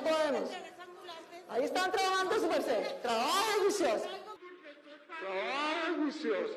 no podemos. Ahí están trabajando su merced. Trabajen juiciosos. Trabajen juiciosos.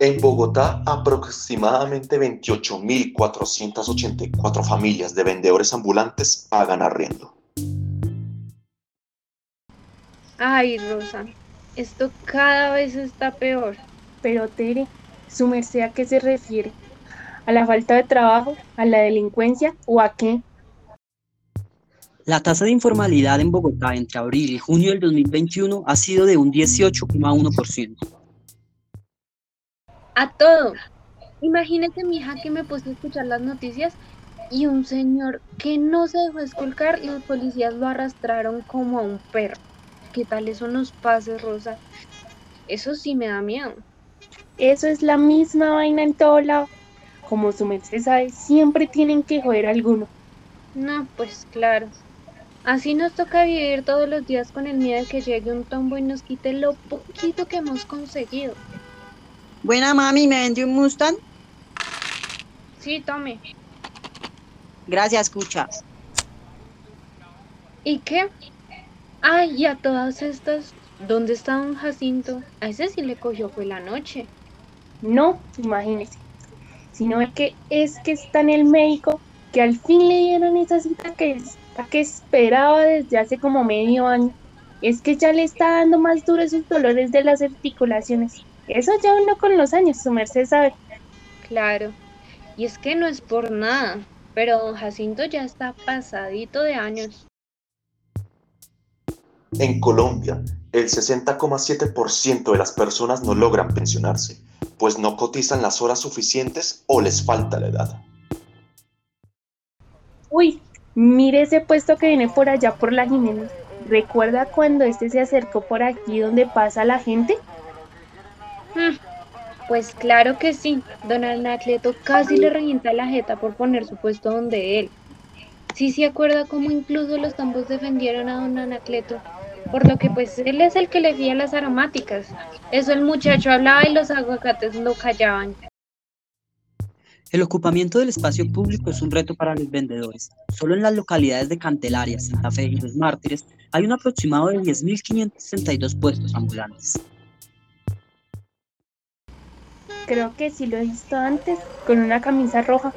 En Bogotá, aproximadamente 28.484 familias de vendedores ambulantes pagan arriendo. Ay, Rosa, esto cada vez está peor. Pero Tere, ¿su merced a qué se refiere? ¿A la falta de trabajo? ¿A la delincuencia? ¿O a qué? La tasa de informalidad en Bogotá entre abril y junio del 2021 ha sido de un 18,1%. A todo. Imagínate, mi hija, que me puse a escuchar las noticias y un señor que no se dejó escolcar y los policías lo arrastraron como a un perro. ¿Qué tal eso nos pase, Rosa? Eso sí me da miedo. Eso es la misma vaina en todo lado. Como su merced sabe, siempre tienen que joder a alguno. No, pues claro. Así nos toca vivir todos los días con el miedo de que llegue un tombo y nos quite lo poquito que hemos conseguido. Buena mami, ¿me vende un Mustang? Sí, tome. Gracias, escucha. ¿Y qué? Ay, y a todas estas, ¿dónde está don Jacinto? A ese sí le cogió fue la noche. No, imagínese. Sino es que es que está en el médico que al fin le dieron esa cita que, que esperaba desde hace como medio año. Es que ya le está dando más duro esos dolores de las articulaciones. Eso ya uno con los años, su merced sabe. Claro. Y es que no es por nada, pero don Jacinto ya está pasadito de años. En Colombia, el 60,7% de las personas no logran pensionarse, pues no cotizan las horas suficientes o les falta la edad. Uy, mire ese puesto que viene por allá por la Jiménez. ¿Recuerda cuando este se acercó por aquí donde pasa la gente? Hmm, pues claro que sí. Don Anacleto casi le revienta la jeta por poner su puesto donde él. Sí se acuerda cómo incluso los tambos defendieron a don Anacleto por lo que pues él es el que le guía las aromáticas. Eso el muchacho hablaba y los aguacates lo callaban. El ocupamiento del espacio público es un reto para los vendedores. Solo en las localidades de Candelaria, Santa Fe y Los Mártires hay un aproximado de 10.562 puestos ambulantes. Creo que sí lo he visto antes, con una camisa roja.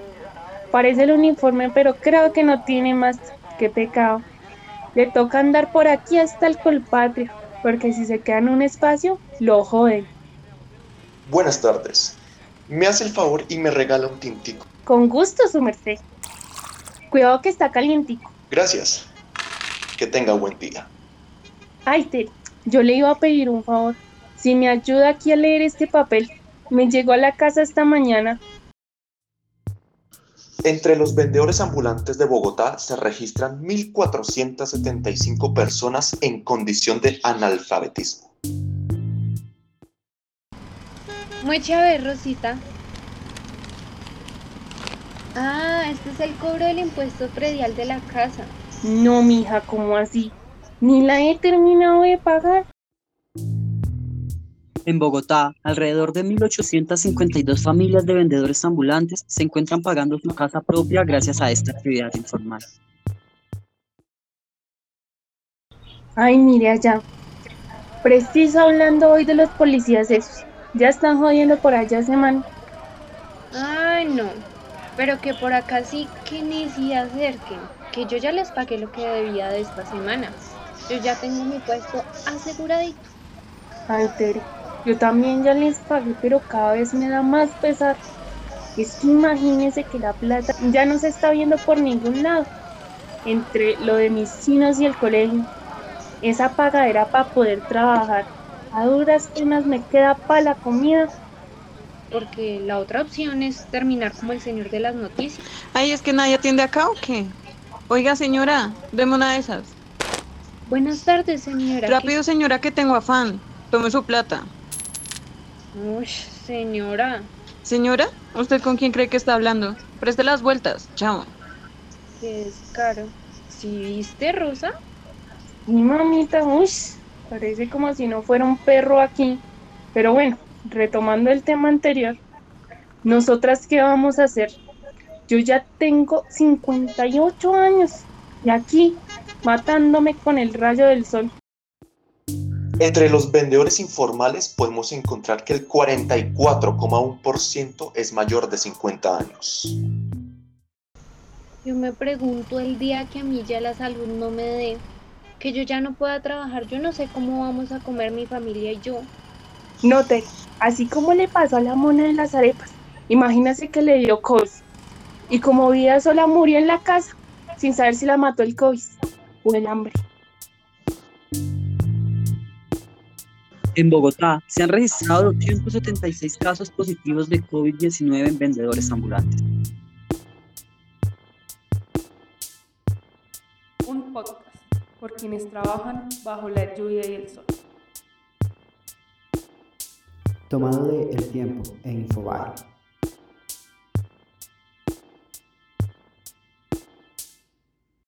Parece el uniforme, pero creo que no tiene más. Qué pecado. Le toca andar por aquí hasta el colpatrio, porque si se queda en un espacio, lo joden. Buenas tardes. ¿Me hace el favor y me regala un tintico? Con gusto, su merced. Cuidado que está calientico. Gracias. Que tenga buen día. Ay, Ted, yo le iba a pedir un favor. Si me ayuda aquí a leer este papel, me llegó a la casa esta mañana entre los vendedores ambulantes de Bogotá se registran 1.475 personas en condición de analfabetismo. Muy chévere, Rosita. Ah, este es el cobro del impuesto predial de la casa. No, mija, ¿cómo así? Ni la he terminado de pagar. En Bogotá, alrededor de 1.852 familias de vendedores ambulantes se encuentran pagando su casa propia gracias a esta actividad informal. Ay, mire allá. Preciso hablando hoy de los policías esos. Ya están jodiendo por allá semana. Ay, no. Pero que por acá sí que ni se acerquen. Que yo ya les pagué lo que debía de esta semana. Yo ya tengo mi puesto aseguradito. Ay, Tere. Yo también ya les pagué, pero cada vez me da más pesar. Es que imagínese que la plata ya no se está viendo por ningún lado. Entre lo de mis chinos y el colegio, esa pagadera para poder trabajar. A duras penas me queda para la comida. Porque la otra opción es terminar como el señor de las noticias. Ay, es que nadie atiende acá o qué? Oiga, señora, deme una de esas. Buenas tardes, señora. Rápido, señora, que tengo afán. Tome su plata. Uy, señora. Señora, ¿usted con quién cree que está hablando? Preste las vueltas. Chao. Qué descaro. ¿Sí viste, Rosa? Mi mamita, uy, parece como si no fuera un perro aquí. Pero bueno, retomando el tema anterior, ¿nosotras qué vamos a hacer? Yo ya tengo 58 años y aquí matándome con el rayo del sol. Entre los vendedores informales podemos encontrar que el 44,1% es mayor de 50 años. Yo me pregunto el día que a mí ya la salud no me dé, que yo ya no pueda trabajar, yo no sé cómo vamos a comer mi familia y yo. Note, así como le pasó a la mona de las arepas, imagínese que le dio COVID y como vida sola murió en la casa sin saber si la mató el COVID o el hambre. En Bogotá se han registrado 276 casos positivos de COVID-19 en vendedores ambulantes. Un podcast por quienes trabajan bajo la lluvia y el sol. Tomado de El Tiempo en Infobae.